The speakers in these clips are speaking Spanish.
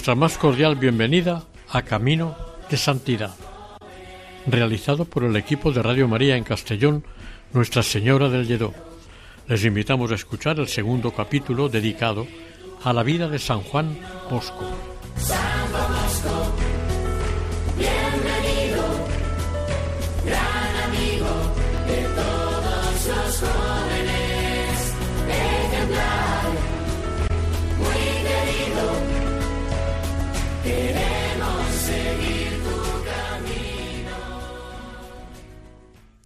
Nuestra más cordial bienvenida a Camino de Santidad, realizado por el equipo de Radio María en Castellón, Nuestra Señora del Lledó. Les invitamos a escuchar el segundo capítulo dedicado a la vida de San Juan Bosco.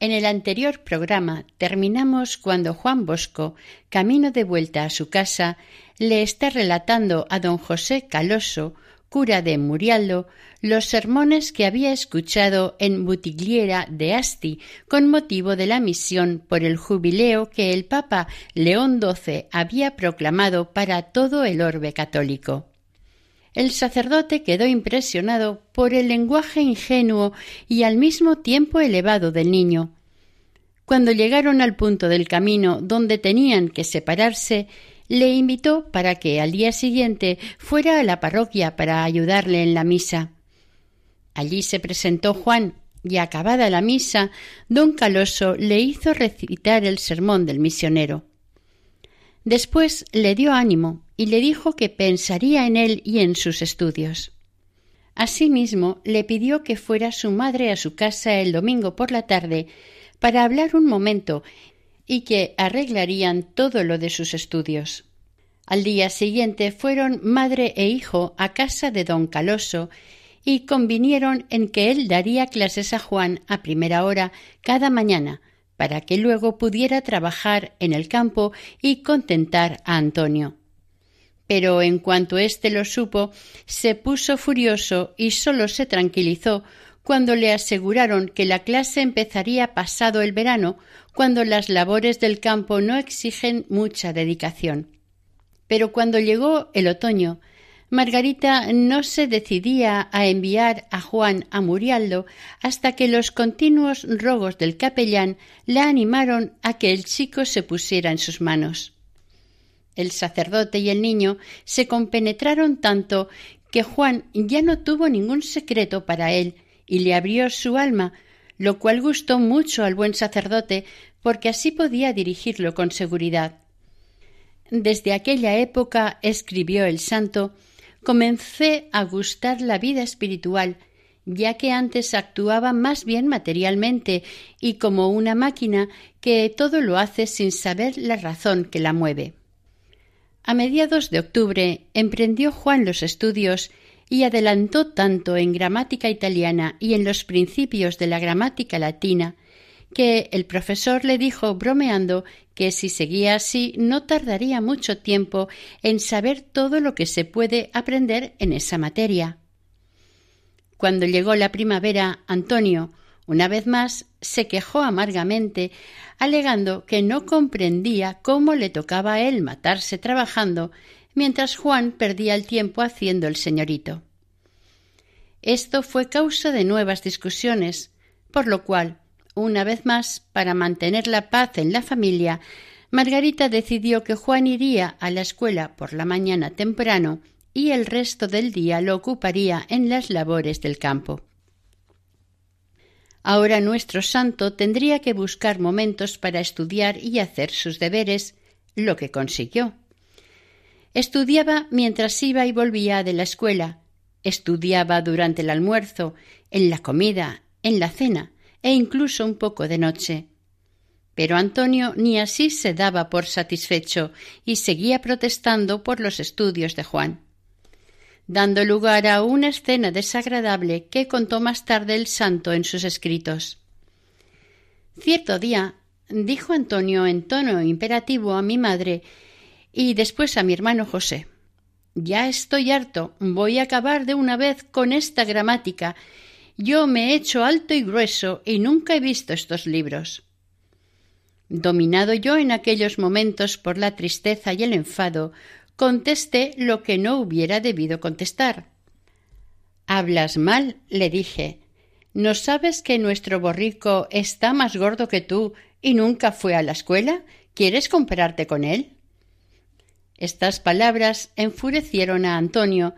En el anterior programa terminamos cuando Juan Bosco, camino de vuelta a su casa, le está relatando a don José Caloso, cura de Murialdo, los sermones que había escuchado en Butigliera de Asti con motivo de la misión por el jubileo que el Papa León XII había proclamado para todo el orbe católico. El sacerdote quedó impresionado por el lenguaje ingenuo y al mismo tiempo elevado del niño. Cuando llegaron al punto del camino donde tenían que separarse, le invitó para que al día siguiente fuera a la parroquia para ayudarle en la misa. Allí se presentó Juan y acabada la misa, don Caloso le hizo recitar el sermón del misionero. Después le dio ánimo y le dijo que pensaría en él y en sus estudios. Asimismo, le pidió que fuera su madre a su casa el domingo por la tarde para hablar un momento y que arreglarían todo lo de sus estudios. Al día siguiente fueron madre e hijo a casa de don Caloso y convinieron en que él daría clases a Juan a primera hora cada mañana, para que luego pudiera trabajar en el campo y contentar a Antonio. Pero en cuanto éste lo supo, se puso furioso y sólo se tranquilizó cuando le aseguraron que la clase empezaría pasado el verano, cuando las labores del campo no exigen mucha dedicación. Pero cuando llegó el otoño, Margarita no se decidía a enviar a Juan a Murialdo hasta que los continuos rogos del capellán la animaron a que el chico se pusiera en sus manos. El sacerdote y el niño se compenetraron tanto que Juan ya no tuvo ningún secreto para él y le abrió su alma, lo cual gustó mucho al buen sacerdote porque así podía dirigirlo con seguridad. Desde aquella época, escribió el santo, comencé a gustar la vida espiritual, ya que antes actuaba más bien materialmente y como una máquina que todo lo hace sin saber la razón que la mueve. A mediados de octubre emprendió Juan los estudios y adelantó tanto en gramática italiana y en los principios de la gramática latina que el profesor le dijo bromeando que si seguía así no tardaría mucho tiempo en saber todo lo que se puede aprender en esa materia. Cuando llegó la primavera, Antonio, una vez más, se quejó amargamente, alegando que no comprendía cómo le tocaba a él matarse trabajando mientras Juan perdía el tiempo haciendo el señorito. Esto fue causa de nuevas discusiones, por lo cual, una vez más, para mantener la paz en la familia, Margarita decidió que Juan iría a la escuela por la mañana temprano y el resto del día lo ocuparía en las labores del campo. Ahora nuestro santo tendría que buscar momentos para estudiar y hacer sus deberes, lo que consiguió. Estudiaba mientras iba y volvía de la escuela, estudiaba durante el almuerzo, en la comida, en la cena e incluso un poco de noche. Pero Antonio ni así se daba por satisfecho y seguía protestando por los estudios de Juan. dando lugar a una escena desagradable que contó más tarde el santo en sus escritos. Cierto día dijo Antonio en tono imperativo a mi madre y después a mi hermano José Ya estoy harto, voy a acabar de una vez con esta gramática. Yo me he hecho alto y grueso y nunca he visto estos libros. Dominado yo en aquellos momentos por la tristeza y el enfado, contesté lo que no hubiera debido contestar. Hablas mal, le dije. ¿No sabes que nuestro borrico está más gordo que tú y nunca fue a la escuela? ¿Quieres compararte con él? Estas palabras enfurecieron a Antonio,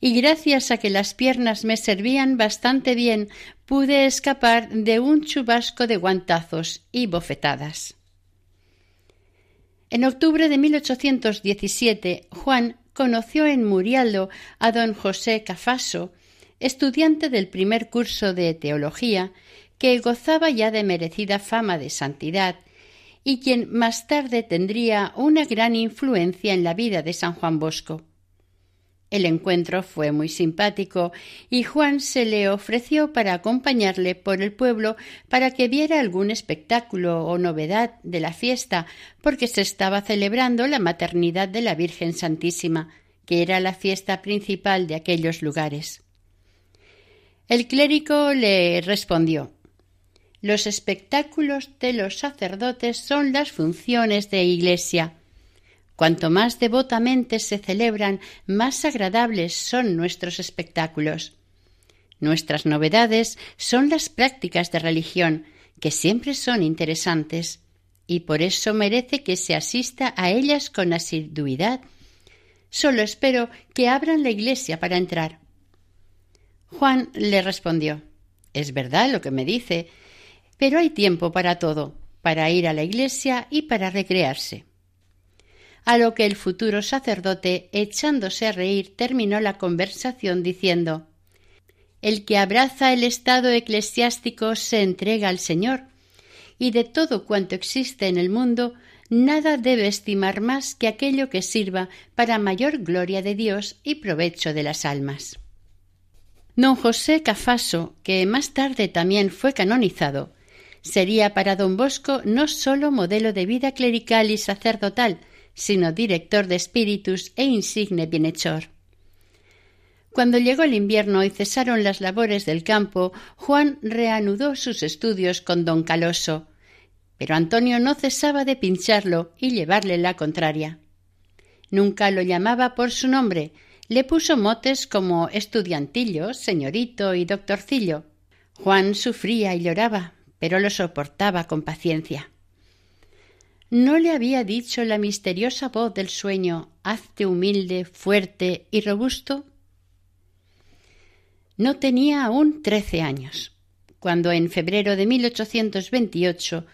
y gracias a que las piernas me servían bastante bien, pude escapar de un chubasco de guantazos y bofetadas. En octubre de 1817, Juan conoció en Murialdo a don José Cafaso, estudiante del primer curso de teología, que gozaba ya de merecida fama de santidad y quien más tarde tendría una gran influencia en la vida de San Juan Bosco. El encuentro fue muy simpático y Juan se le ofreció para acompañarle por el pueblo para que viera algún espectáculo o novedad de la fiesta, porque se estaba celebrando la maternidad de la Virgen Santísima, que era la fiesta principal de aquellos lugares. El clérigo le respondió Los espectáculos de los sacerdotes son las funciones de Iglesia. Cuanto más devotamente se celebran, más agradables son nuestros espectáculos. Nuestras novedades son las prácticas de religión, que siempre son interesantes, y por eso merece que se asista a ellas con asiduidad. Solo espero que abran la iglesia para entrar. Juan le respondió Es verdad lo que me dice, pero hay tiempo para todo, para ir a la iglesia y para recrearse a lo que el futuro sacerdote, echándose a reír, terminó la conversación diciendo El que abraza el estado eclesiástico se entrega al Señor, y de todo cuanto existe en el mundo, nada debe estimar más que aquello que sirva para mayor gloria de Dios y provecho de las almas. Don José Cafaso, que más tarde también fue canonizado, sería para don Bosco no sólo modelo de vida clerical y sacerdotal, sino director de espíritus e insigne bienhechor. Cuando llegó el invierno y cesaron las labores del campo, Juan reanudó sus estudios con don Caloso, pero Antonio no cesaba de pincharlo y llevarle la contraria. Nunca lo llamaba por su nombre, le puso motes como estudiantillo, señorito y doctorcillo. Juan sufría y lloraba, pero lo soportaba con paciencia. ¿No le había dicho la misteriosa voz del sueño hazte humilde, fuerte y robusto? No tenía aún trece años, cuando en febrero de 1828,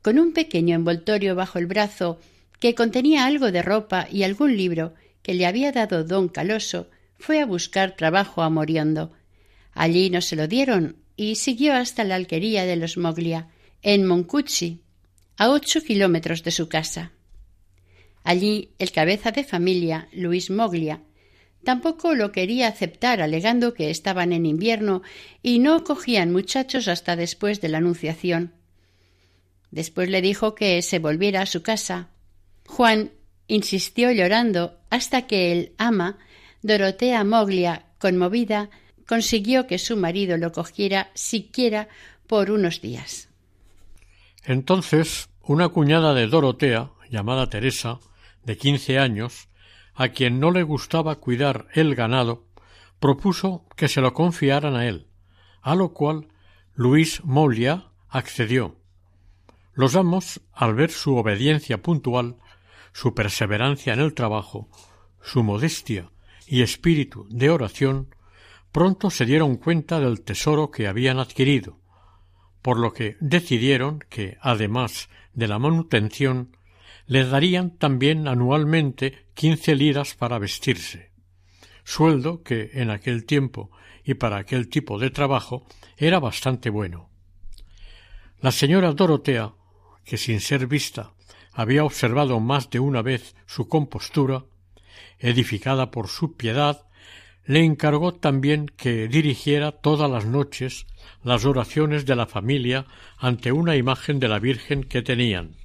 con un pequeño envoltorio bajo el brazo que contenía algo de ropa y algún libro que le había dado don Caloso, fue a buscar trabajo a Moriondo. Allí no se lo dieron y siguió hasta la alquería de los Moglia, en Moncucci, a ocho kilómetros de su casa. Allí el cabeza de familia, Luis Moglia, tampoco lo quería aceptar alegando que estaban en invierno y no cogían muchachos hasta después de la Anunciación. Después le dijo que se volviera a su casa. Juan insistió llorando hasta que el ama, Dorotea Moglia, conmovida, consiguió que su marido lo cogiera siquiera por unos días. Entonces, una cuñada de Dorotea, llamada Teresa, de quince años, a quien no le gustaba cuidar el ganado, propuso que se lo confiaran a él, a lo cual Luis Molia accedió. Los amos, al ver su obediencia puntual, su perseverancia en el trabajo, su modestia y espíritu de oración, pronto se dieron cuenta del tesoro que habían adquirido, por lo que decidieron que, además de la manutención, les darían también anualmente quince liras para vestirse, sueldo que en aquel tiempo y para aquel tipo de trabajo era bastante bueno. La señora Dorotea, que sin ser vista había observado más de una vez su compostura, edificada por su piedad, le encargó también que dirigiera todas las noches las oraciones de la familia ante una imagen de la Virgen que tenían.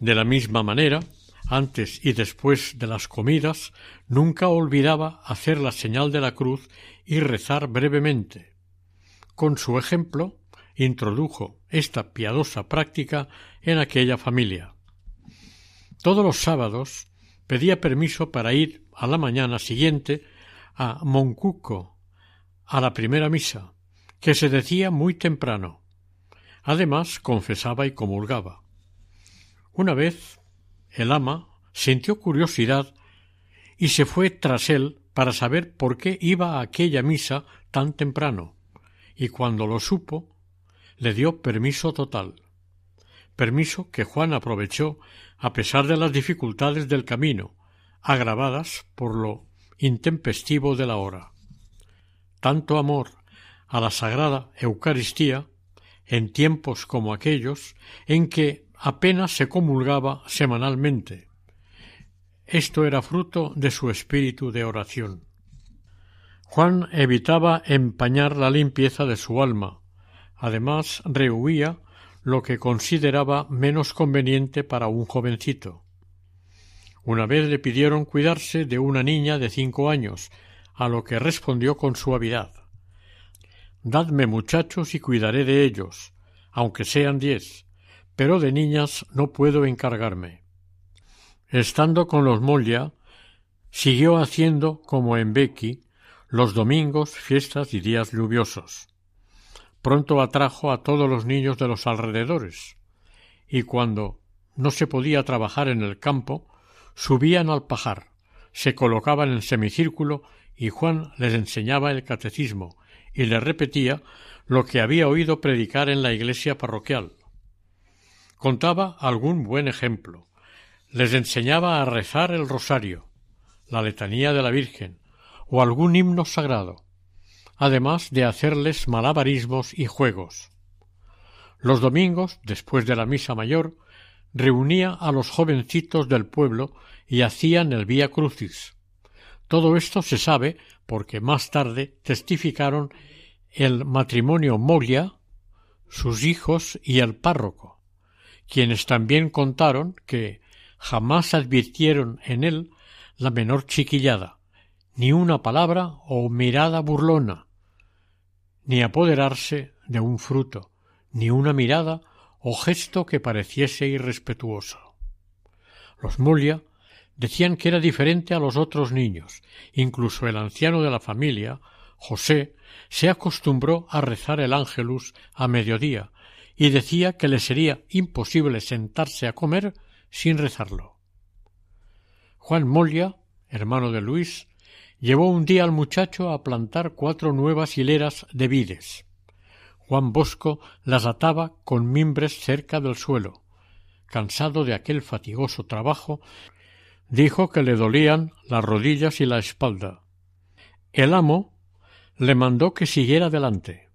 De la misma manera, antes y después de las comidas, nunca olvidaba hacer la señal de la cruz y rezar brevemente. Con su ejemplo, introdujo esta piadosa práctica en aquella familia. Todos los sábados pedía permiso para ir a la mañana siguiente a Moncuco a la primera misa, que se decía muy temprano. Además confesaba y comulgaba. Una vez el ama sintió curiosidad y se fue tras él para saber por qué iba a aquella misa tan temprano, y cuando lo supo, le dio permiso total. Permiso que Juan aprovechó a pesar de las dificultades del camino, agravadas por lo intempestivo de la hora. Tanto amor a la sagrada Eucaristía, en tiempos como aquellos en que apenas se comulgaba semanalmente. Esto era fruto de su espíritu de oración. Juan evitaba empañar la limpieza de su alma, además rehuía lo que consideraba menos conveniente para un jovencito. Una vez le pidieron cuidarse de una niña de cinco años, a lo que respondió con suavidad Dadme muchachos y cuidaré de ellos, aunque sean diez, pero de niñas no puedo encargarme. Estando con los Molla, siguió haciendo como en Becky los domingos, fiestas y días lluviosos. Pronto atrajo a todos los niños de los alrededores, y cuando no se podía trabajar en el campo, subían al pajar, se colocaban en semicírculo y Juan les enseñaba el catecismo y le repetía lo que había oído predicar en la iglesia parroquial. Contaba algún buen ejemplo. Les enseñaba a rezar el rosario, la letanía de la Virgen o algún himno sagrado, además de hacerles malabarismos y juegos. Los domingos, después de la misa mayor, reunía a los jovencitos del pueblo y hacían el Vía Crucis. Todo esto se sabe porque más tarde testificaron el matrimonio Moria, sus hijos y el párroco, quienes también contaron que jamás advirtieron en él la menor chiquillada, ni una palabra o mirada burlona, ni apoderarse de un fruto, ni una mirada o gesto que pareciese irrespetuoso. Los Molia decían que era diferente a los otros niños, incluso el anciano de la familia, José, se acostumbró a rezar el ángelus a mediodía y decía que le sería imposible sentarse a comer sin rezarlo. Juan Molia, hermano de Luis, llevó un día al muchacho a plantar cuatro nuevas hileras de vides. Juan Bosco las ataba con mimbres cerca del suelo. Cansado de aquel fatigoso trabajo, dijo que le dolían las rodillas y la espalda. El amo le mandó que siguiera adelante.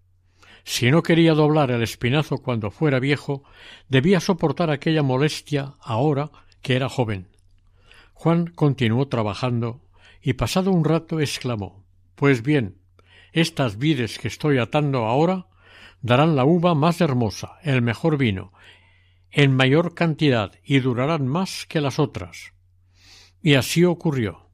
Si no quería doblar el espinazo cuando fuera viejo, debía soportar aquella molestia ahora que era joven. Juan continuó trabajando y pasado un rato exclamó Pues bien, estas vides que estoy atando ahora darán la uva más hermosa, el mejor vino, en mayor cantidad y durarán más que las otras. Y así ocurrió.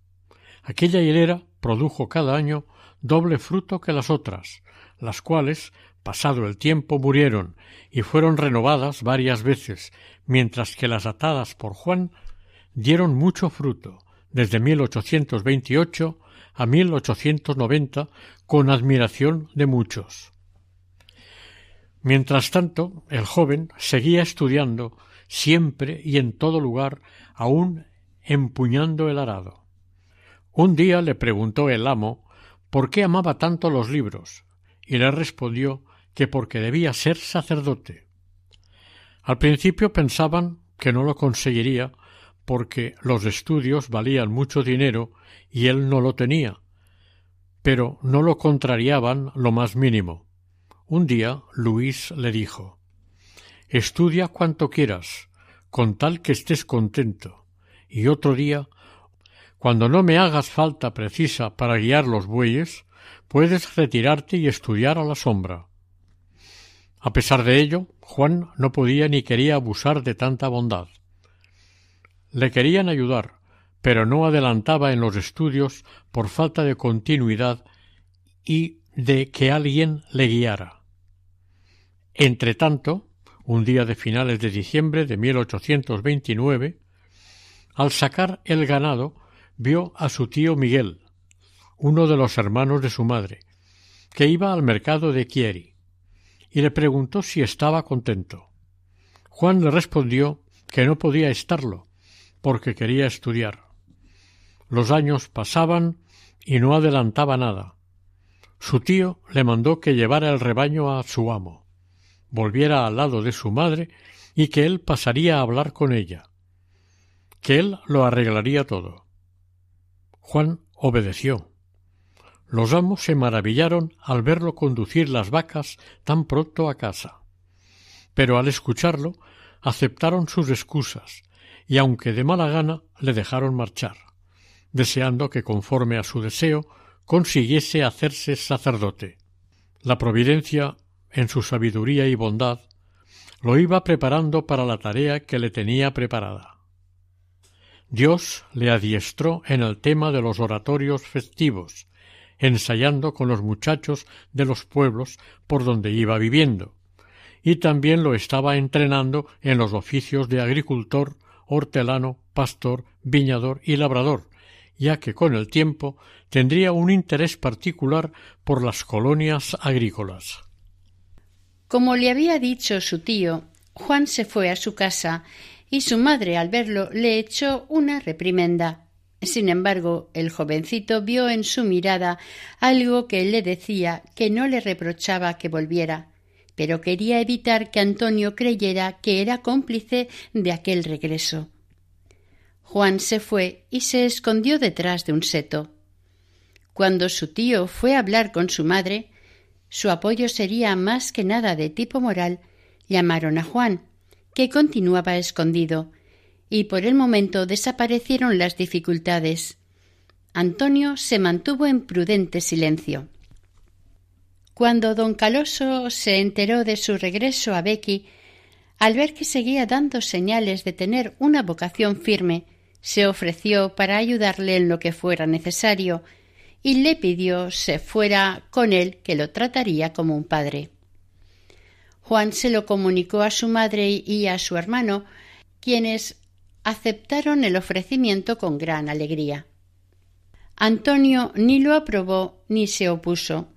Aquella hilera produjo cada año doble fruto que las otras, las cuales, pasado el tiempo, murieron y fueron renovadas varias veces, mientras que las atadas por Juan dieron mucho fruto, desde 1828 a 1890, con admiración de muchos. Mientras tanto, el joven seguía estudiando siempre y en todo lugar, aún empuñando el arado. Un día le preguntó el amo por qué amaba tanto los libros, y le respondió que porque debía ser sacerdote. Al principio pensaban que no lo conseguiría porque los estudios valían mucho dinero y él no lo tenía, pero no lo contrariaban lo más mínimo. Un día Luis le dijo Estudia cuanto quieras, con tal que estés contento y otro día Cuando no me hagas falta precisa para guiar los bueyes, puedes retirarte y estudiar a la sombra. A pesar de ello, Juan no podía ni quería abusar de tanta bondad. Le querían ayudar, pero no adelantaba en los estudios por falta de continuidad y de que alguien le guiara. Entretanto, un día de finales de diciembre de 1829, al sacar el ganado, vio a su tío Miguel, uno de los hermanos de su madre, que iba al mercado de Chieri y le preguntó si estaba contento. Juan le respondió que no podía estarlo, porque quería estudiar. Los años pasaban y no adelantaba nada. Su tío le mandó que llevara el rebaño a su amo, volviera al lado de su madre y que él pasaría a hablar con ella, que él lo arreglaría todo. Juan obedeció los amos se maravillaron al verlo conducir las vacas tan pronto a casa. Pero al escucharlo aceptaron sus excusas y aunque de mala gana le dejaron marchar, deseando que conforme a su deseo consiguiese hacerse sacerdote. La providencia, en su sabiduría y bondad, lo iba preparando para la tarea que le tenía preparada. Dios le adiestró en el tema de los oratorios festivos, ensayando con los muchachos de los pueblos por donde iba viviendo, y también lo estaba entrenando en los oficios de agricultor, hortelano, pastor, viñador y labrador, ya que con el tiempo tendría un interés particular por las colonias agrícolas. Como le había dicho su tío, Juan se fue a su casa y su madre al verlo le echó una reprimenda. Sin embargo, el jovencito vio en su mirada algo que le decía que no le reprochaba que volviera, pero quería evitar que Antonio creyera que era cómplice de aquel regreso. Juan se fue y se escondió detrás de un seto. Cuando su tío fue a hablar con su madre, su apoyo sería más que nada de tipo moral, llamaron a Juan, que continuaba escondido, y por el momento desaparecieron las dificultades. Antonio se mantuvo en prudente silencio. Cuando don Caloso se enteró de su regreso a Becky, al ver que seguía dando señales de tener una vocación firme, se ofreció para ayudarle en lo que fuera necesario y le pidió se fuera con él que lo trataría como un padre. Juan se lo comunicó a su madre y a su hermano, quienes aceptaron el ofrecimiento con gran alegría. Antonio ni lo aprobó ni se opuso.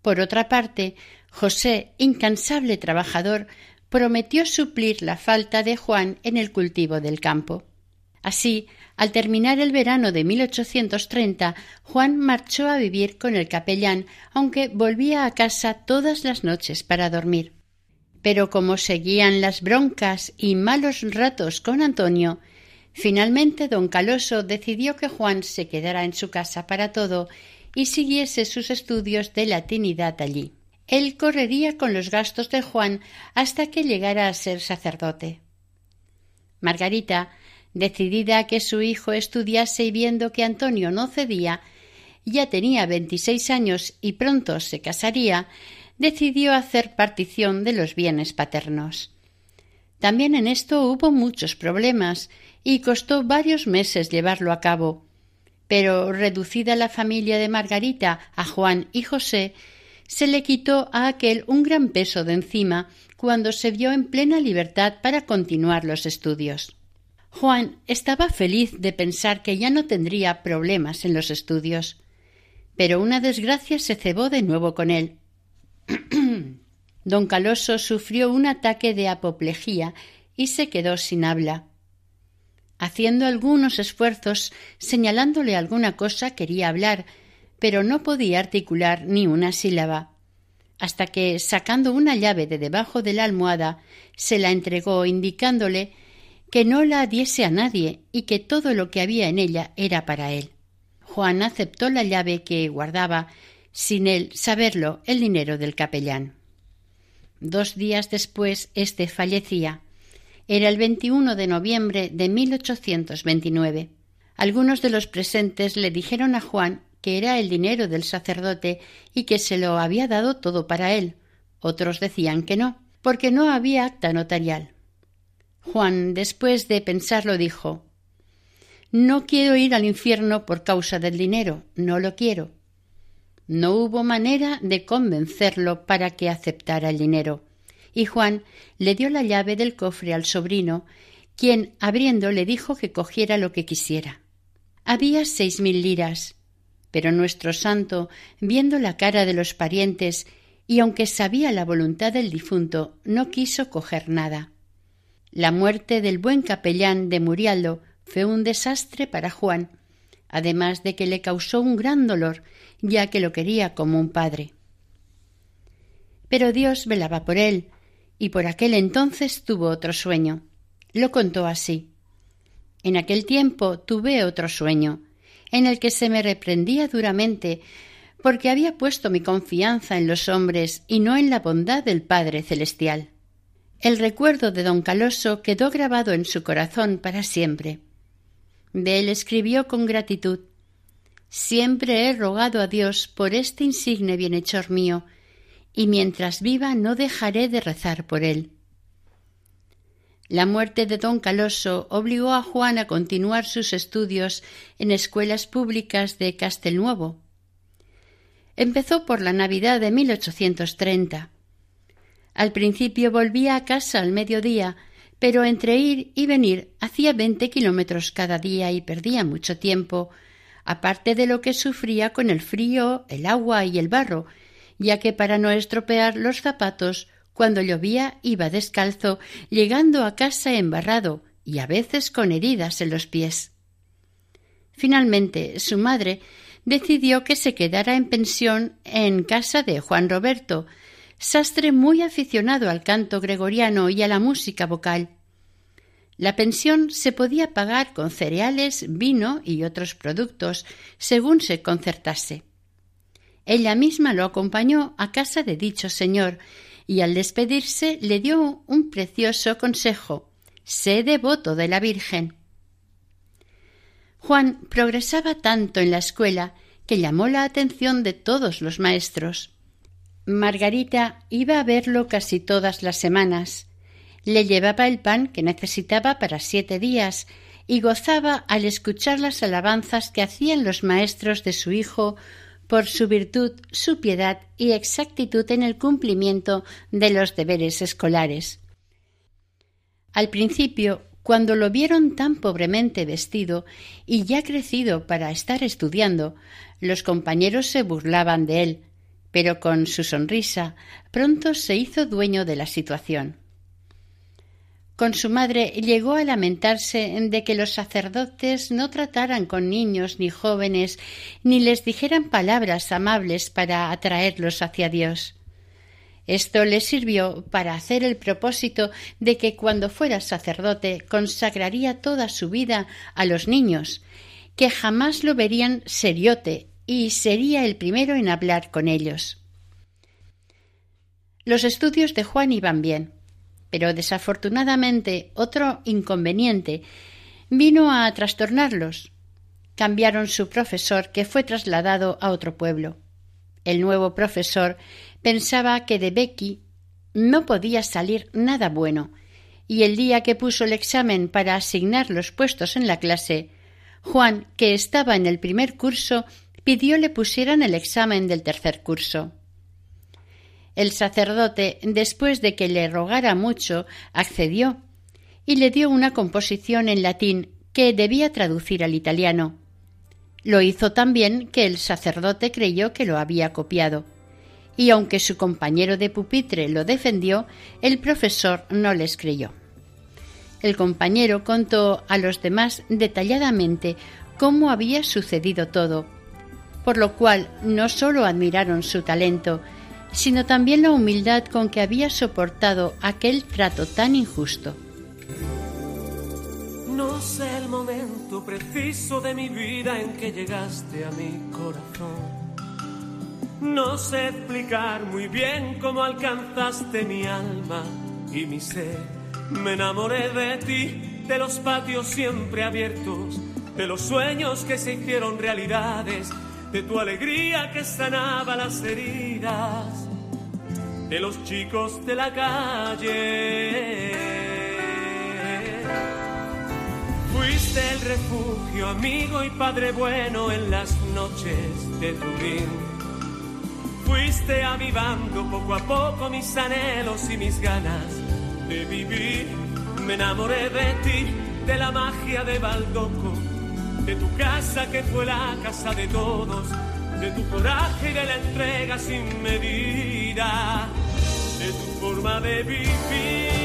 Por otra parte, José, incansable trabajador, prometió suplir la falta de Juan en el cultivo del campo. Así, al terminar el verano de 1830, Juan marchó a vivir con el capellán, aunque volvía a casa todas las noches para dormir pero como seguían las broncas y malos ratos con Antonio, finalmente don Caloso decidió que Juan se quedara en su casa para todo y siguiese sus estudios de latinidad allí. Él correría con los gastos de Juan hasta que llegara a ser sacerdote. Margarita, decidida a que su hijo estudiase y viendo que Antonio no cedía, ya tenía veintiséis años y pronto se casaría, decidió hacer partición de los bienes paternos. También en esto hubo muchos problemas y costó varios meses llevarlo a cabo. Pero reducida la familia de Margarita a Juan y José, se le quitó a aquel un gran peso de encima cuando se vio en plena libertad para continuar los estudios. Juan estaba feliz de pensar que ya no tendría problemas en los estudios. Pero una desgracia se cebó de nuevo con él. Don Caloso sufrió un ataque de apoplejía y se quedó sin habla. Haciendo algunos esfuerzos, señalándole alguna cosa, quería hablar, pero no podía articular ni una sílaba, hasta que, sacando una llave de debajo de la almohada, se la entregó, indicándole que no la diese a nadie y que todo lo que había en ella era para él. Juan aceptó la llave que guardaba sin él saberlo, el dinero del capellán. Dos días después éste fallecía. Era el 21 de noviembre de 1829. Algunos de los presentes le dijeron a Juan que era el dinero del sacerdote y que se lo había dado todo para él. Otros decían que no, porque no había acta notarial. Juan, después de pensarlo, dijo No quiero ir al infierno por causa del dinero, no lo quiero. No hubo manera de convencerlo para que aceptara el dinero, y Juan le dio la llave del cofre al sobrino, quien, abriendo, le dijo que cogiera lo que quisiera. Había seis mil liras, pero nuestro santo, viendo la cara de los parientes y aunque sabía la voluntad del difunto, no quiso coger nada. La muerte del buen capellán de Murialdo fue un desastre para Juan, además de que le causó un gran dolor, ya que lo quería como un padre. Pero Dios velaba por él, y por aquel entonces tuvo otro sueño. Lo contó así. En aquel tiempo tuve otro sueño, en el que se me reprendía duramente porque había puesto mi confianza en los hombres y no en la bondad del Padre Celestial. El recuerdo de don Caloso quedó grabado en su corazón para siempre. De él escribió con gratitud Siempre he rogado a Dios por este insigne bienhechor mío, y mientras viva no dejaré de rezar por él. La muerte de don Caloso obligó a Juan a continuar sus estudios en escuelas públicas de Castelnuovo. Empezó por la Navidad de 1830. Al principio volvía a casa al mediodía, pero entre ir y venir hacía veinte kilómetros cada día y perdía mucho tiempo, aparte de lo que sufría con el frío, el agua y el barro, ya que para no estropear los zapatos, cuando llovía iba descalzo, llegando a casa embarrado y a veces con heridas en los pies. Finalmente, su madre decidió que se quedara en pensión en casa de Juan Roberto, sastre muy aficionado al canto gregoriano y a la música vocal. La pensión se podía pagar con cereales, vino y otros productos, según se concertase. Ella misma lo acompañó a casa de dicho señor y al despedirse le dio un precioso consejo sé devoto de la Virgen. Juan progresaba tanto en la escuela que llamó la atención de todos los maestros. Margarita iba a verlo casi todas las semanas. Le llevaba el pan que necesitaba para siete días y gozaba al escuchar las alabanzas que hacían los maestros de su hijo por su virtud, su piedad y exactitud en el cumplimiento de los deberes escolares. Al principio cuando lo vieron tan pobremente vestido y ya crecido para estar estudiando, los compañeros se burlaban de él, pero con su sonrisa pronto se hizo dueño de la situación. Con su madre llegó a lamentarse de que los sacerdotes no trataran con niños ni jóvenes, ni les dijeran palabras amables para atraerlos hacia Dios. Esto le sirvió para hacer el propósito de que cuando fuera sacerdote consagraría toda su vida a los niños, que jamás lo verían seriote y sería el primero en hablar con ellos. Los estudios de Juan iban bien, pero desafortunadamente otro inconveniente vino a trastornarlos. Cambiaron su profesor, que fue trasladado a otro pueblo. El nuevo profesor pensaba que de Becky no podía salir nada bueno, y el día que puso el examen para asignar los puestos en la clase, Juan, que estaba en el primer curso, pidió le pusieran el examen del tercer curso. El sacerdote, después de que le rogara mucho, accedió y le dio una composición en latín que debía traducir al italiano. Lo hizo tan bien que el sacerdote creyó que lo había copiado y aunque su compañero de pupitre lo defendió, el profesor no les creyó. El compañero contó a los demás detalladamente cómo había sucedido todo, por lo cual no sólo admiraron su talento, sino también la humildad con que había soportado aquel trato tan injusto. No sé el momento preciso de mi vida en que llegaste a mi corazón no sé explicar muy bien cómo alcanzaste mi alma y mi ser. Me enamoré de ti, de los patios siempre abiertos, de los sueños que se hicieron realidades, de tu alegría que sanaba las heridas, de los chicos de la calle. Fuiste el refugio, amigo y padre bueno en las noches de Turín. Fuiste avivando poco a poco mis anhelos y mis ganas de vivir. Me enamoré de ti, de la magia de Baldoco de tu casa que fue la casa de todos, de tu coraje y de la entrega sin medida, de tu forma de vivir.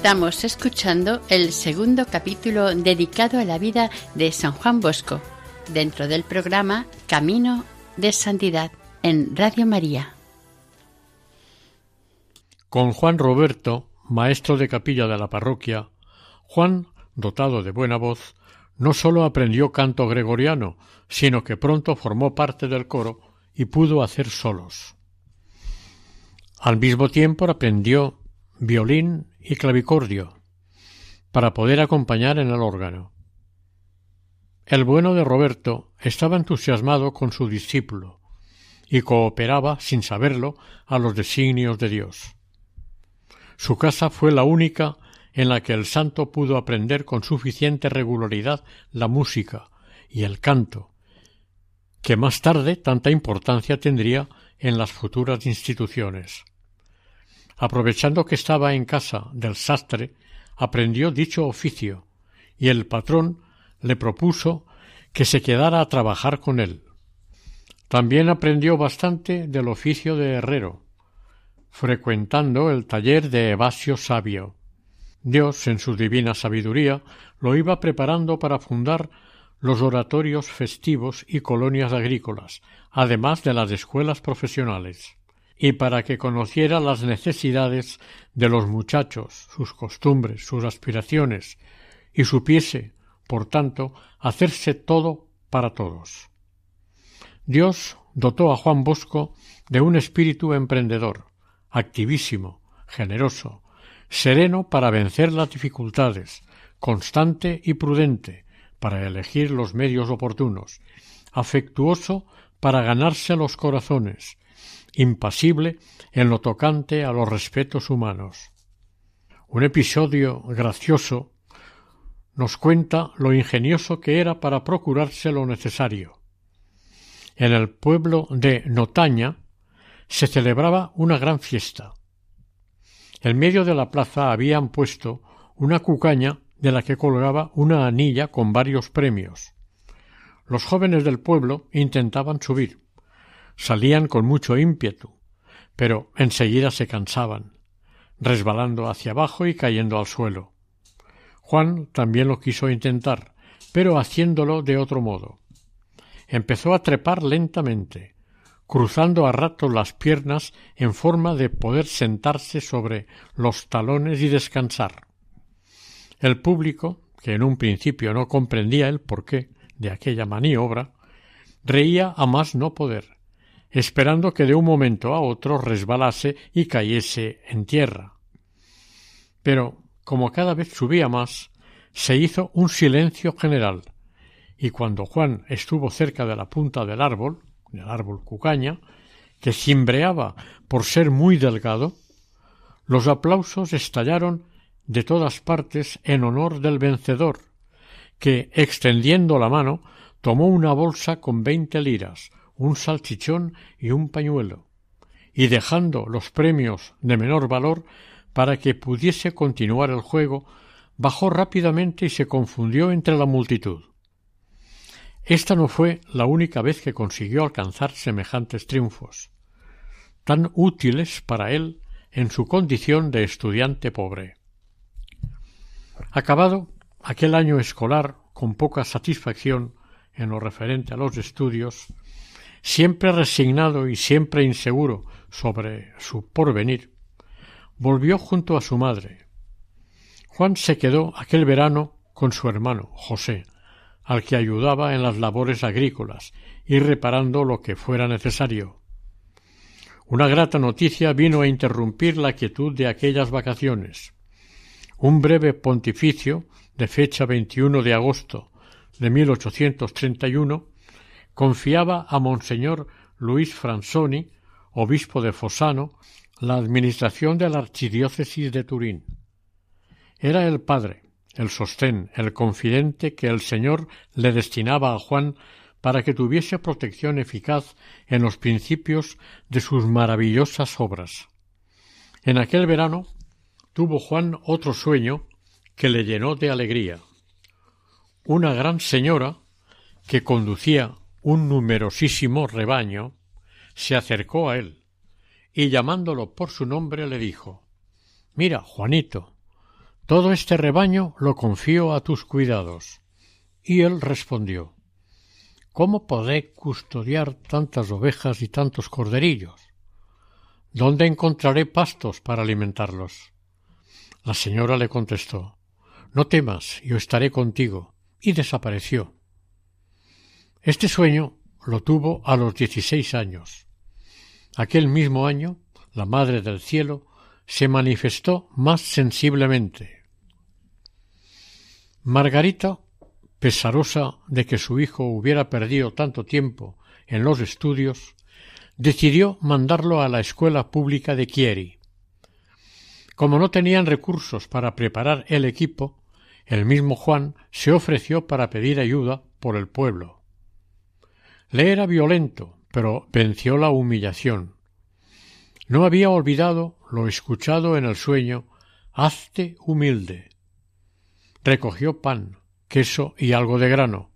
Estamos escuchando el segundo capítulo dedicado a la vida de San Juan Bosco, dentro del programa Camino de Santidad en Radio María. Con Juan Roberto, maestro de capilla de la parroquia, Juan, dotado de buena voz, no sólo aprendió canto gregoriano, sino que pronto formó parte del coro y pudo hacer solos. Al mismo tiempo aprendió violín y clavicordio para poder acompañar en el órgano. El bueno de Roberto estaba entusiasmado con su discípulo y cooperaba, sin saberlo, a los designios de Dios. Su casa fue la única en la que el santo pudo aprender con suficiente regularidad la música y el canto, que más tarde tanta importancia tendría en las futuras instituciones. Aprovechando que estaba en casa del sastre, aprendió dicho oficio, y el patrón le propuso que se quedara a trabajar con él. También aprendió bastante del oficio de herrero, frecuentando el taller de Evasio Sabio. Dios, en su divina sabiduría, lo iba preparando para fundar los oratorios festivos y colonias agrícolas, además de las escuelas profesionales y para que conociera las necesidades de los muchachos, sus costumbres, sus aspiraciones, y supiese, por tanto, hacerse todo para todos. Dios dotó a Juan Bosco de un espíritu emprendedor, activísimo, generoso, sereno para vencer las dificultades, constante y prudente para elegir los medios oportunos, afectuoso para ganarse los corazones, impasible en lo tocante a los respetos humanos. Un episodio gracioso nos cuenta lo ingenioso que era para procurarse lo necesario. En el pueblo de Notaña se celebraba una gran fiesta. En medio de la plaza habían puesto una cucaña de la que colgaba una anilla con varios premios. Los jóvenes del pueblo intentaban subir, Salían con mucho ímpetu, pero enseguida se cansaban, resbalando hacia abajo y cayendo al suelo. Juan también lo quiso intentar, pero haciéndolo de otro modo. Empezó a trepar lentamente, cruzando a ratos las piernas en forma de poder sentarse sobre los talones y descansar. El público, que en un principio no comprendía el porqué de aquella maniobra, reía a más no poder, esperando que de un momento a otro resbalase y cayese en tierra. Pero, como cada vez subía más, se hizo un silencio general, y cuando Juan estuvo cerca de la punta del árbol, del árbol cucaña, que cimbreaba por ser muy delgado, los aplausos estallaron de todas partes en honor del vencedor, que, extendiendo la mano, tomó una bolsa con veinte liras, un salchichón y un pañuelo, y dejando los premios de menor valor para que pudiese continuar el juego, bajó rápidamente y se confundió entre la multitud. Esta no fue la única vez que consiguió alcanzar semejantes triunfos, tan útiles para él en su condición de estudiante pobre. Acabado aquel año escolar con poca satisfacción en lo referente a los estudios, siempre resignado y siempre inseguro sobre su porvenir, volvió junto a su madre. Juan se quedó aquel verano con su hermano José, al que ayudaba en las labores agrícolas y reparando lo que fuera necesario. Una grata noticia vino a interrumpir la quietud de aquellas vacaciones. Un breve pontificio de fecha 21 de agosto de 1831 confiaba a Monseñor Luis Fransoni, obispo de Fossano, la administración de la archidiócesis de Turín. Era el padre, el sostén, el confidente que el Señor le destinaba a Juan para que tuviese protección eficaz en los principios de sus maravillosas obras. En aquel verano tuvo Juan otro sueño que le llenó de alegría. Una gran señora, que conducía un numerosísimo rebaño, se acercó a él y llamándolo por su nombre le dijo Mira, Juanito, todo este rebaño lo confío a tus cuidados. Y él respondió ¿Cómo podré custodiar tantas ovejas y tantos corderillos? ¿Dónde encontraré pastos para alimentarlos? La señora le contestó No temas, yo estaré contigo. y desapareció. Este sueño lo tuvo a los dieciséis años. Aquel mismo año, la Madre del Cielo se manifestó más sensiblemente. Margarita pesarosa de que su hijo hubiera perdido tanto tiempo en los estudios, decidió mandarlo a la escuela pública de Chieri. Como no tenían recursos para preparar el equipo, el mismo Juan se ofreció para pedir ayuda por el pueblo. Le era violento, pero venció la humillación. No había olvidado lo escuchado en el sueño Hazte humilde. Recogió pan, queso y algo de grano.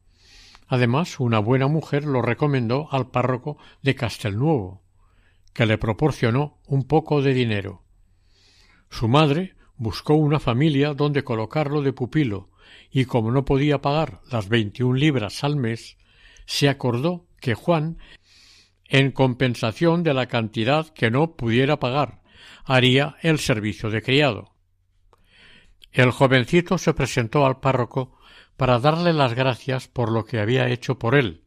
Además, una buena mujer lo recomendó al párroco de Castelnuovo, que le proporcionó un poco de dinero. Su madre buscó una familia donde colocarlo de pupilo, y como no podía pagar las veintiún libras al mes, se acordó que Juan, en compensación de la cantidad que no pudiera pagar, haría el servicio de criado. El jovencito se presentó al párroco para darle las gracias por lo que había hecho por él,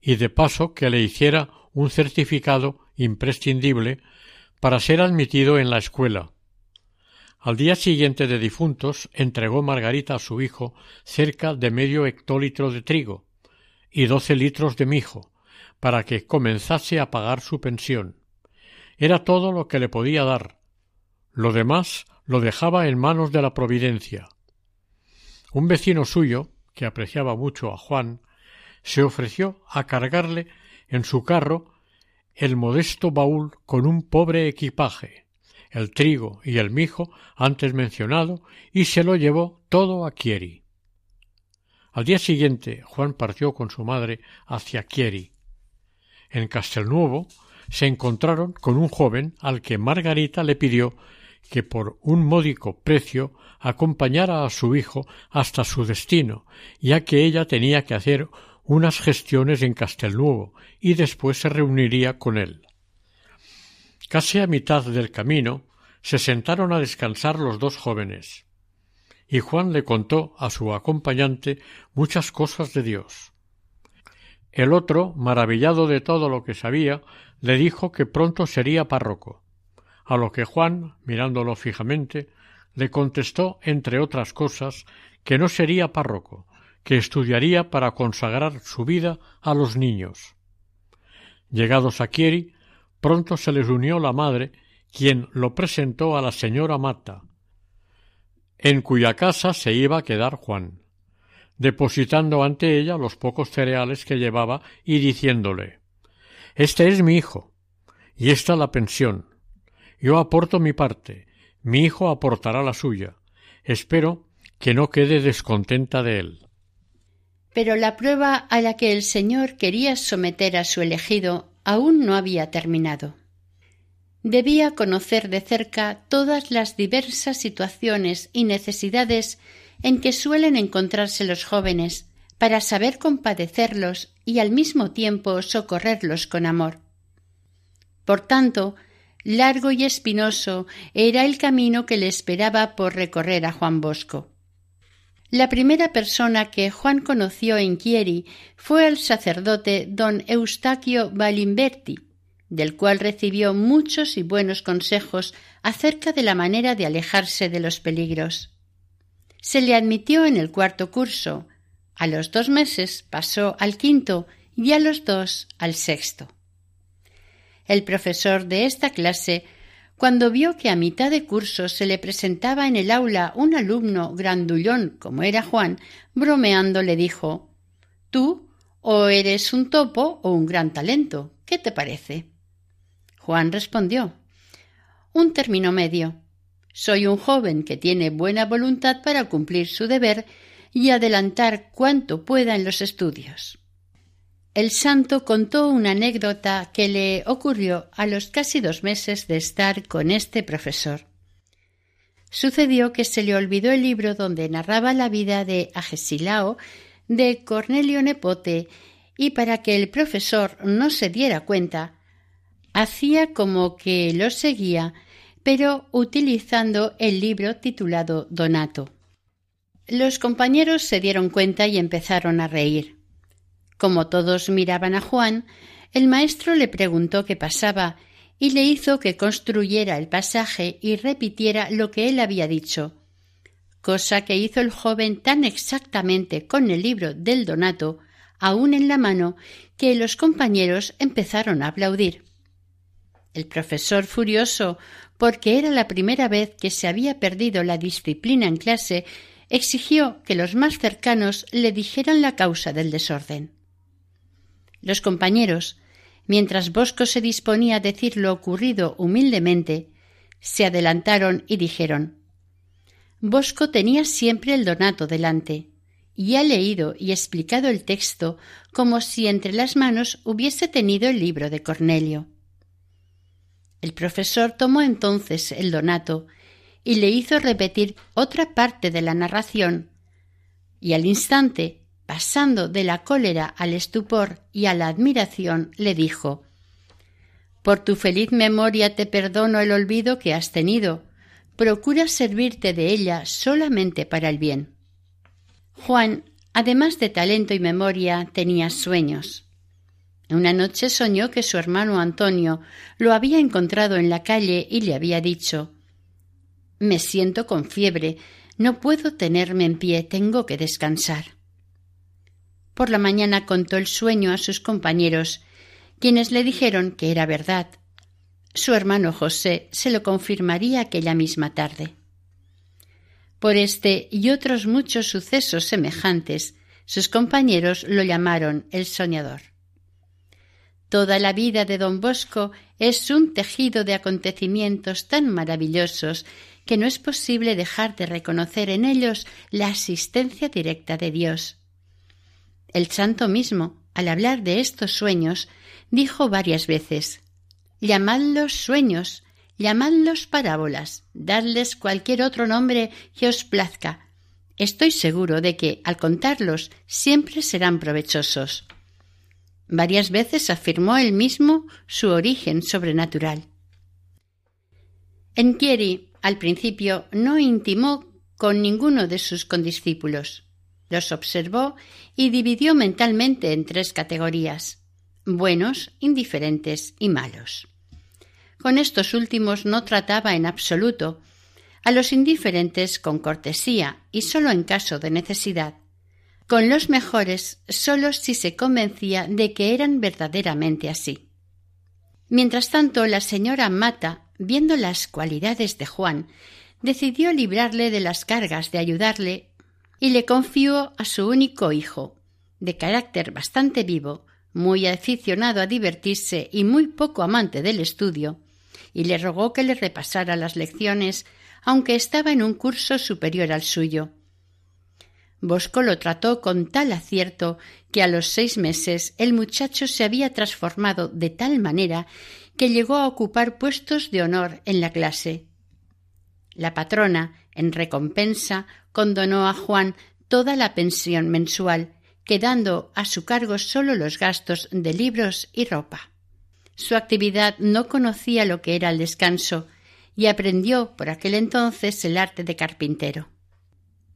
y de paso que le hiciera un certificado imprescindible para ser admitido en la escuela. Al día siguiente de difuntos entregó Margarita a su hijo cerca de medio hectolitro de trigo y doce litros de mijo, para que comenzase a pagar su pensión. Era todo lo que le podía dar. Lo demás lo dejaba en manos de la Providencia. Un vecino suyo, que apreciaba mucho a Juan, se ofreció a cargarle en su carro el modesto baúl con un pobre equipaje, el trigo y el mijo antes mencionado, y se lo llevó todo a Chieri. Al día siguiente Juan partió con su madre hacia Chieri. En Castelnuovo se encontraron con un joven al que Margarita le pidió que por un módico precio acompañara a su hijo hasta su destino, ya que ella tenía que hacer unas gestiones en Castelnuovo y después se reuniría con él. Casi a mitad del camino se sentaron a descansar los dos jóvenes, y Juan le contó a su acompañante muchas cosas de Dios. El otro, maravillado de todo lo que sabía, le dijo que pronto sería párroco, a lo que Juan, mirándolo fijamente, le contestó, entre otras cosas, que no sería párroco, que estudiaría para consagrar su vida a los niños. Llegados a Chieri, pronto se les unió la madre, quien lo presentó a la señora Mata, en cuya casa se iba a quedar Juan, depositando ante ella los pocos cereales que llevaba y diciéndole Este es mi hijo, y esta la pensión, yo aporto mi parte, mi hijo aportará la suya. Espero que no quede descontenta de él. Pero la prueba a la que el Señor quería someter a su elegido aún no había terminado. Debía conocer de cerca todas las diversas situaciones y necesidades en que suelen encontrarse los jóvenes, para saber compadecerlos y al mismo tiempo socorrerlos con amor. Por tanto, largo y espinoso era el camino que le esperaba por recorrer a Juan Bosco. La primera persona que Juan conoció en Chieri fue el sacerdote don Eustaquio Balimberti, del cual recibió muchos y buenos consejos acerca de la manera de alejarse de los peligros. Se le admitió en el cuarto curso, a los dos meses pasó al quinto y a los dos al sexto. El profesor de esta clase, cuando vio que a mitad de curso se le presentaba en el aula un alumno grandullón como era Juan, bromeando le dijo Tú o eres un topo o un gran talento. ¿Qué te parece? Juan respondió Un término medio. Soy un joven que tiene buena voluntad para cumplir su deber y adelantar cuanto pueda en los estudios. El santo contó una anécdota que le ocurrió a los casi dos meses de estar con este profesor. Sucedió que se le olvidó el libro donde narraba la vida de Agesilao de Cornelio Nepote y para que el profesor no se diera cuenta, hacía como que lo seguía, pero utilizando el libro titulado Donato. Los compañeros se dieron cuenta y empezaron a reír. Como todos miraban a Juan, el maestro le preguntó qué pasaba y le hizo que construyera el pasaje y repitiera lo que él había dicho, cosa que hizo el joven tan exactamente con el libro del Donato, aún en la mano, que los compañeros empezaron a aplaudir. El profesor, furioso, porque era la primera vez que se había perdido la disciplina en clase, exigió que los más cercanos le dijeran la causa del desorden. Los compañeros, mientras Bosco se disponía a decir lo ocurrido humildemente, se adelantaron y dijeron Bosco tenía siempre el donato delante, y ha leído y explicado el texto como si entre las manos hubiese tenido el libro de Cornelio. El profesor tomó entonces el donato y le hizo repetir otra parte de la narración, y al instante, pasando de la cólera al estupor y a la admiración, le dijo Por tu feliz memoria te perdono el olvido que has tenido. Procura servirte de ella solamente para el bien. Juan, además de talento y memoria, tenía sueños. Una noche soñó que su hermano Antonio lo había encontrado en la calle y le había dicho me siento con fiebre. No puedo tenerme en pie. Tengo que descansar. Por la mañana contó el sueño a sus compañeros, quienes le dijeron que era verdad. Su hermano José se lo confirmaría aquella misma tarde. Por este y otros muchos sucesos semejantes, sus compañeros lo llamaron el soñador. Toda la vida de don Bosco es un tejido de acontecimientos tan maravillosos que no es posible dejar de reconocer en ellos la asistencia directa de Dios. El santo mismo, al hablar de estos sueños, dijo varias veces Llamadlos sueños, llamadlos parábolas, dadles cualquier otro nombre que os plazca. Estoy seguro de que, al contarlos, siempre serán provechosos. Varias veces afirmó él mismo su origen sobrenatural. En Chieri al principio no intimó con ninguno de sus condiscípulos. Los observó y dividió mentalmente en tres categorías buenos, indiferentes y malos. Con estos últimos no trataba en absoluto, a los indiferentes con cortesía y sólo en caso de necesidad, con los mejores sólo si se convencía de que eran verdaderamente así. Mientras tanto, la señora Mata viendo las cualidades de Juan, decidió librarle de las cargas de ayudarle y le confió a su único hijo, de carácter bastante vivo, muy aficionado a divertirse y muy poco amante del estudio, y le rogó que le repasara las lecciones, aunque estaba en un curso superior al suyo. Bosco lo trató con tal acierto que a los seis meses el muchacho se había transformado de tal manera que llegó a ocupar puestos de honor en la clase. La patrona, En recompensa, condonó a Juan toda la pensión mensual, quedando a su cargo solo los gastos de libros y ropa. Su actividad no conocía lo que era el descanso y aprendió por aquel entonces el arte de carpintero.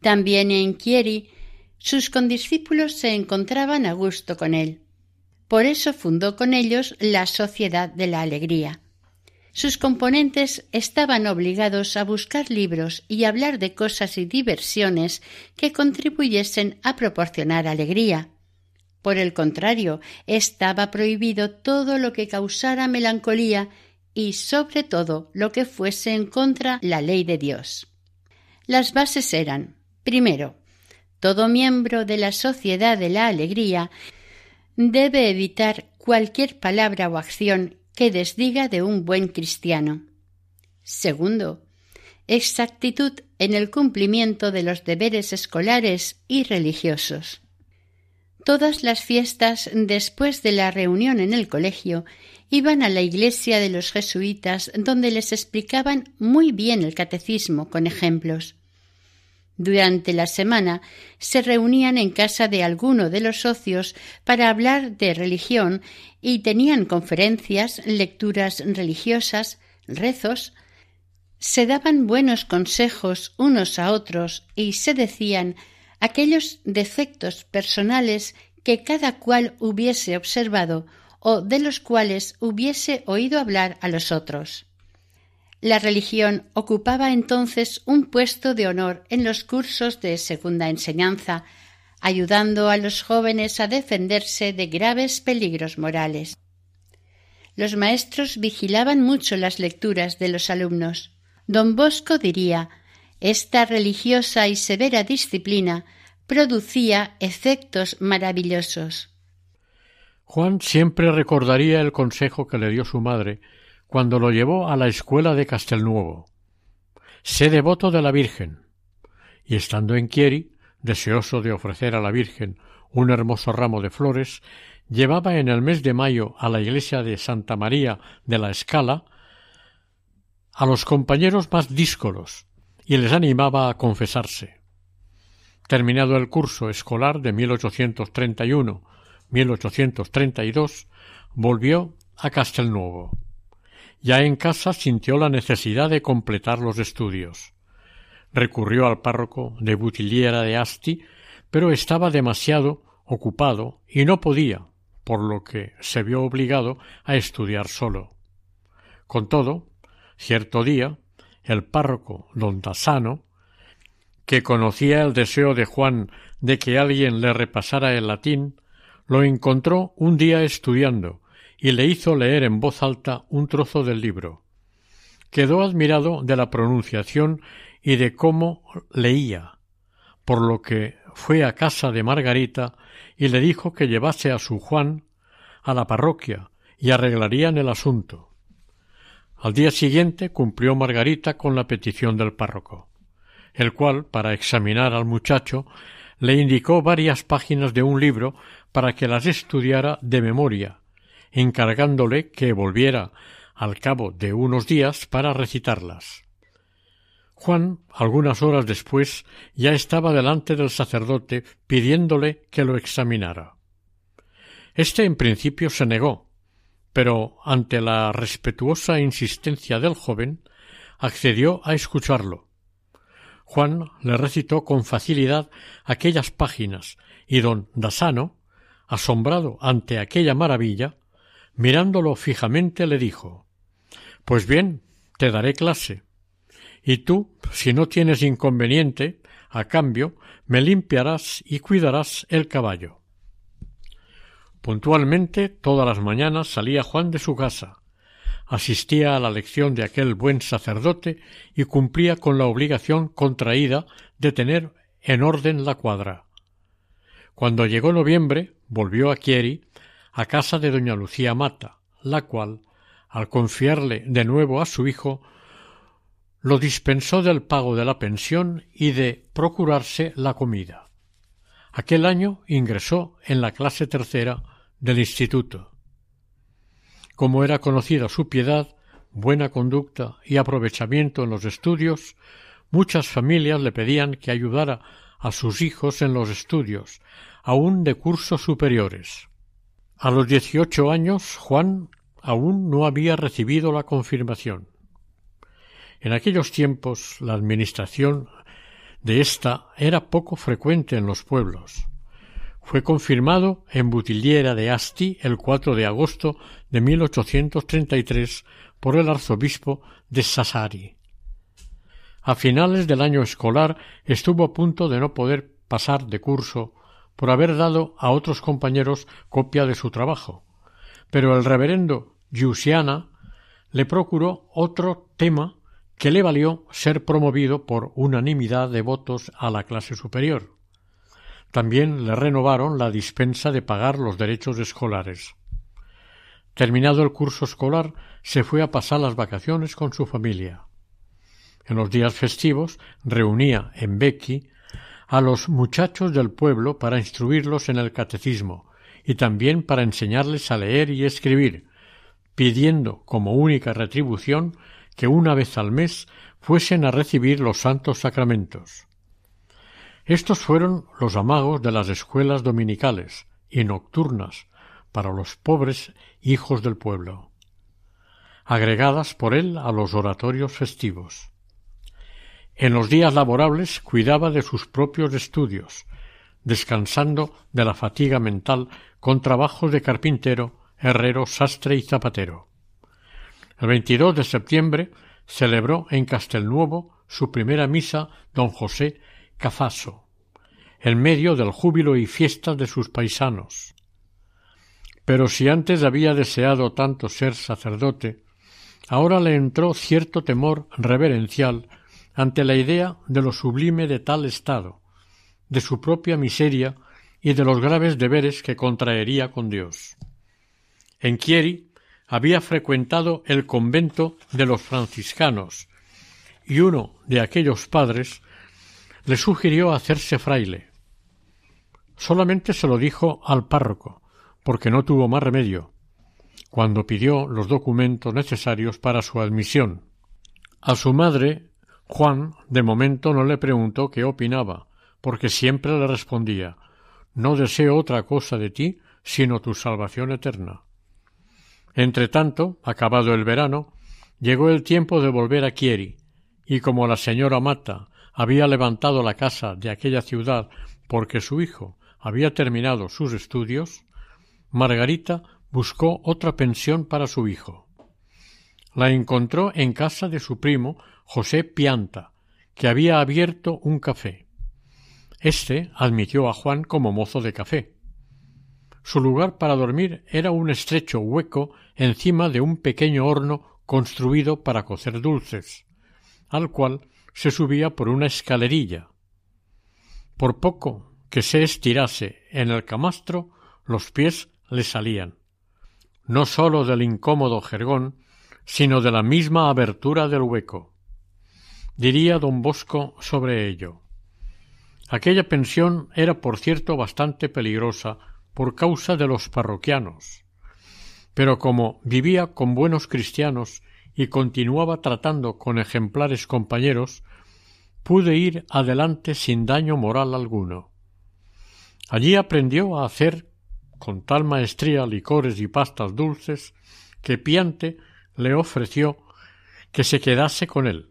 También en Chieri sus condiscípulos se encontraban a gusto con él. Por eso fundó con ellos la Sociedad de la Alegría. Sus componentes estaban obligados a buscar libros y hablar de cosas y diversiones que contribuyesen a proporcionar alegría. Por el contrario, estaba prohibido todo lo que causara melancolía y sobre todo lo que fuese en contra la ley de Dios. Las bases eran primero, todo miembro de la Sociedad de la Alegría debe evitar cualquier palabra o acción que desdiga de un buen cristiano. Segundo, exactitud en el cumplimiento de los deberes escolares y religiosos. Todas las fiestas después de la reunión en el colegio iban a la iglesia de los jesuitas donde les explicaban muy bien el catecismo con ejemplos. Durante la semana se reunían en casa de alguno de los socios para hablar de religión y tenían conferencias, lecturas religiosas, rezos, se daban buenos consejos unos a otros y se decían aquellos defectos personales que cada cual hubiese observado o de los cuales hubiese oído hablar a los otros. La religión ocupaba entonces un puesto de honor en los cursos de segunda enseñanza, ayudando a los jóvenes a defenderse de graves peligros morales. Los maestros vigilaban mucho las lecturas de los alumnos. Don Bosco diría esta religiosa y severa disciplina producía efectos maravillosos. Juan siempre recordaría el consejo que le dio su madre cuando lo llevó a la escuela de Castelnuovo. Sé devoto de la Virgen. Y estando en Chieri, deseoso de ofrecer a la Virgen un hermoso ramo de flores, llevaba en el mes de mayo a la iglesia de Santa María de la Escala a los compañeros más díscolos y les animaba a confesarse. Terminado el curso escolar de 1831-1832, volvió a Castelnuovo. Ya en casa sintió la necesidad de completar los estudios. Recurrió al párroco de Butiliera de Asti, pero estaba demasiado ocupado y no podía, por lo que se vio obligado a estudiar solo. Con todo, cierto día, el párroco don Tassano, que conocía el deseo de Juan de que alguien le repasara el latín, lo encontró un día estudiando y le hizo leer en voz alta un trozo del libro. Quedó admirado de la pronunciación y de cómo leía, por lo que fue a casa de Margarita y le dijo que llevase a su Juan a la parroquia y arreglarían el asunto. Al día siguiente cumplió Margarita con la petición del párroco, el cual, para examinar al muchacho, le indicó varias páginas de un libro para que las estudiara de memoria encargándole que volviera al cabo de unos días para recitarlas. Juan, algunas horas después, ya estaba delante del sacerdote pidiéndole que lo examinara. Este en principio se negó, pero ante la respetuosa insistencia del joven, accedió a escucharlo. Juan le recitó con facilidad aquellas páginas, y don Dasano, asombrado ante aquella maravilla, mirándolo fijamente le dijo Pues bien, te daré clase. Y tú, si no tienes inconveniente, a cambio, me limpiarás y cuidarás el caballo. Puntualmente, todas las mañanas salía Juan de su casa, asistía a la lección de aquel buen sacerdote y cumplía con la obligación contraída de tener en orden la cuadra. Cuando llegó noviembre, volvió a Chieri a casa de doña Lucía Mata, la cual, al confiarle de nuevo a su hijo, lo dispensó del pago de la pensión y de procurarse la comida. Aquel año ingresó en la clase tercera del instituto. Como era conocida su piedad, buena conducta y aprovechamiento en los estudios, muchas familias le pedían que ayudara a sus hijos en los estudios, aun de cursos superiores. A los dieciocho años Juan aún no había recibido la confirmación. En aquellos tiempos la administración de ésta era poco frecuente en los pueblos. Fue confirmado en Butiliera de Asti el 4 de agosto de 1833 por el arzobispo de Sassari. A finales del año escolar estuvo a punto de no poder pasar de curso por haber dado a otros compañeros copia de su trabajo, pero el reverendo Giusiana le procuró otro tema que le valió ser promovido por unanimidad de votos a la clase superior. También le renovaron la dispensa de pagar los derechos escolares. Terminado el curso escolar, se fue a pasar las vacaciones con su familia. En los días festivos reunía en Becky a los muchachos del pueblo para instruirlos en el catecismo y también para enseñarles a leer y escribir, pidiendo como única retribución que una vez al mes fuesen a recibir los santos sacramentos. Estos fueron los amagos de las escuelas dominicales y nocturnas para los pobres hijos del pueblo, agregadas por él a los oratorios festivos. En los días laborables cuidaba de sus propios estudios, descansando de la fatiga mental con trabajos de carpintero, herrero, sastre y zapatero. El 22 de septiembre celebró en Castelnuovo su primera misa don José Cafaso, en medio del júbilo y fiestas de sus paisanos. Pero si antes había deseado tanto ser sacerdote, ahora le entró cierto temor reverencial ante la idea de lo sublime de tal estado, de su propia miseria y de los graves deberes que contraería con Dios. En Chieri había frecuentado el convento de los franciscanos, y uno de aquellos padres le sugirió hacerse fraile. Solamente se lo dijo al párroco, porque no tuvo más remedio, cuando pidió los documentos necesarios para su admisión. A su madre Juan de momento no le preguntó qué opinaba, porque siempre le respondía No deseo otra cosa de ti sino tu salvación eterna. Entretanto, acabado el verano, llegó el tiempo de volver a Chieri, y como la señora Mata había levantado la casa de aquella ciudad porque su hijo había terminado sus estudios, Margarita buscó otra pensión para su hijo. La encontró en casa de su primo José Pianta, que había abierto un café. Este admitió a Juan como mozo de café. Su lugar para dormir era un estrecho hueco encima de un pequeño horno construido para cocer dulces, al cual se subía por una escalerilla. Por poco que se estirase en el camastro, los pies le salían, no sólo del incómodo jergón, sino de la misma abertura del hueco diría don Bosco sobre ello. Aquella pensión era, por cierto, bastante peligrosa por causa de los parroquianos. Pero como vivía con buenos cristianos y continuaba tratando con ejemplares compañeros, pude ir adelante sin daño moral alguno. Allí aprendió a hacer con tal maestría licores y pastas dulces que Piante le ofreció que se quedase con él.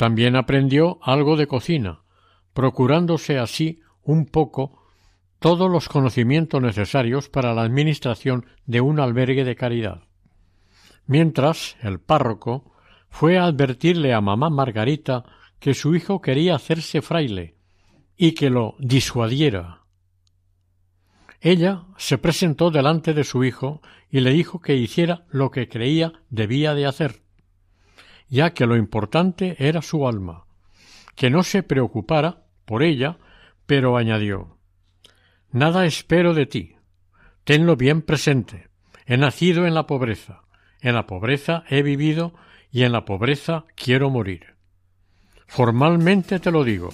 También aprendió algo de cocina, procurándose así un poco todos los conocimientos necesarios para la administración de un albergue de caridad. Mientras el párroco fue a advertirle a mamá Margarita que su hijo quería hacerse fraile y que lo disuadiera. Ella se presentó delante de su hijo y le dijo que hiciera lo que creía debía de hacer ya que lo importante era su alma, que no se preocupara por ella, pero añadió Nada espero de ti. Tenlo bien presente. He nacido en la pobreza, en la pobreza he vivido y en la pobreza quiero morir. Formalmente te lo digo.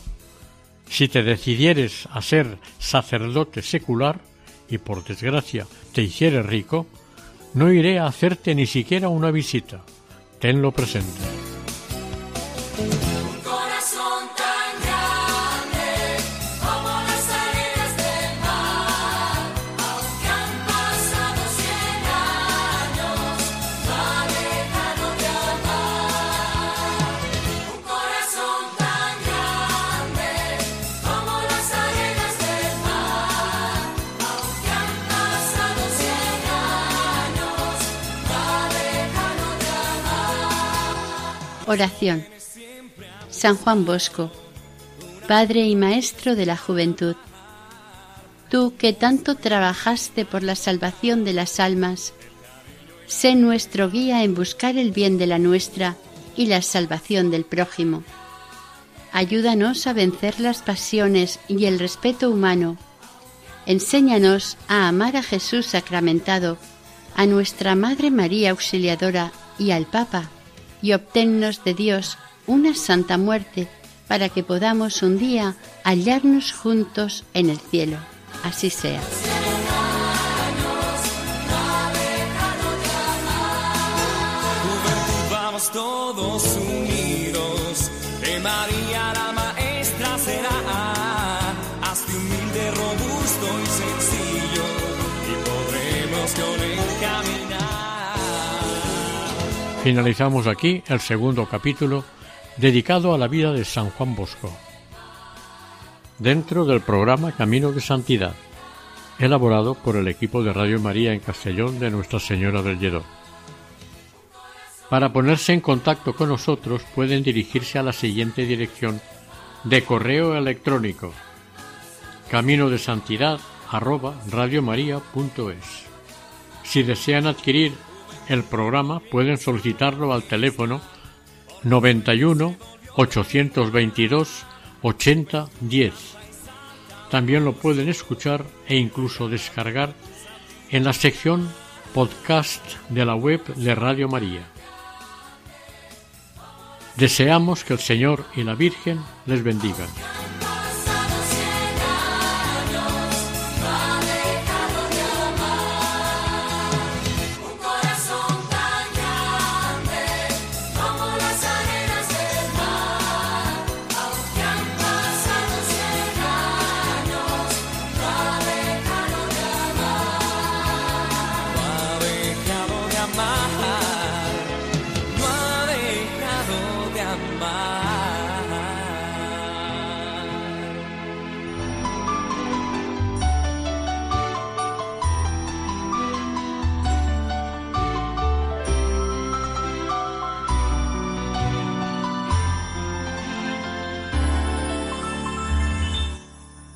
Si te decidieres a ser sacerdote secular, y por desgracia te hicieres rico, no iré a hacerte ni siquiera una visita tenlo presente. Oración. San Juan Bosco, Padre y Maestro de la Juventud. Tú que tanto trabajaste por la salvación de las almas, sé nuestro guía en buscar el bien de la nuestra y la salvación del prójimo. Ayúdanos a vencer las pasiones y el respeto humano. Enséñanos a amar a Jesús sacramentado, a nuestra Madre María Auxiliadora y al Papa y obténnos de Dios una santa muerte para que podamos un día hallarnos juntos en el cielo. Así sea. todos unidos, María la Finalizamos aquí el segundo capítulo dedicado a la vida de San Juan Bosco. Dentro del programa Camino de Santidad, elaborado por el equipo de Radio María en Castellón de Nuestra Señora del Lledó. Para ponerse en contacto con nosotros pueden dirigirse a la siguiente dirección de correo electrónico camino de santidad Si desean adquirir el programa pueden solicitarlo al teléfono 91 822 80 10. También lo pueden escuchar e incluso descargar en la sección podcast de la web de Radio María. Deseamos que el Señor y la Virgen les bendigan.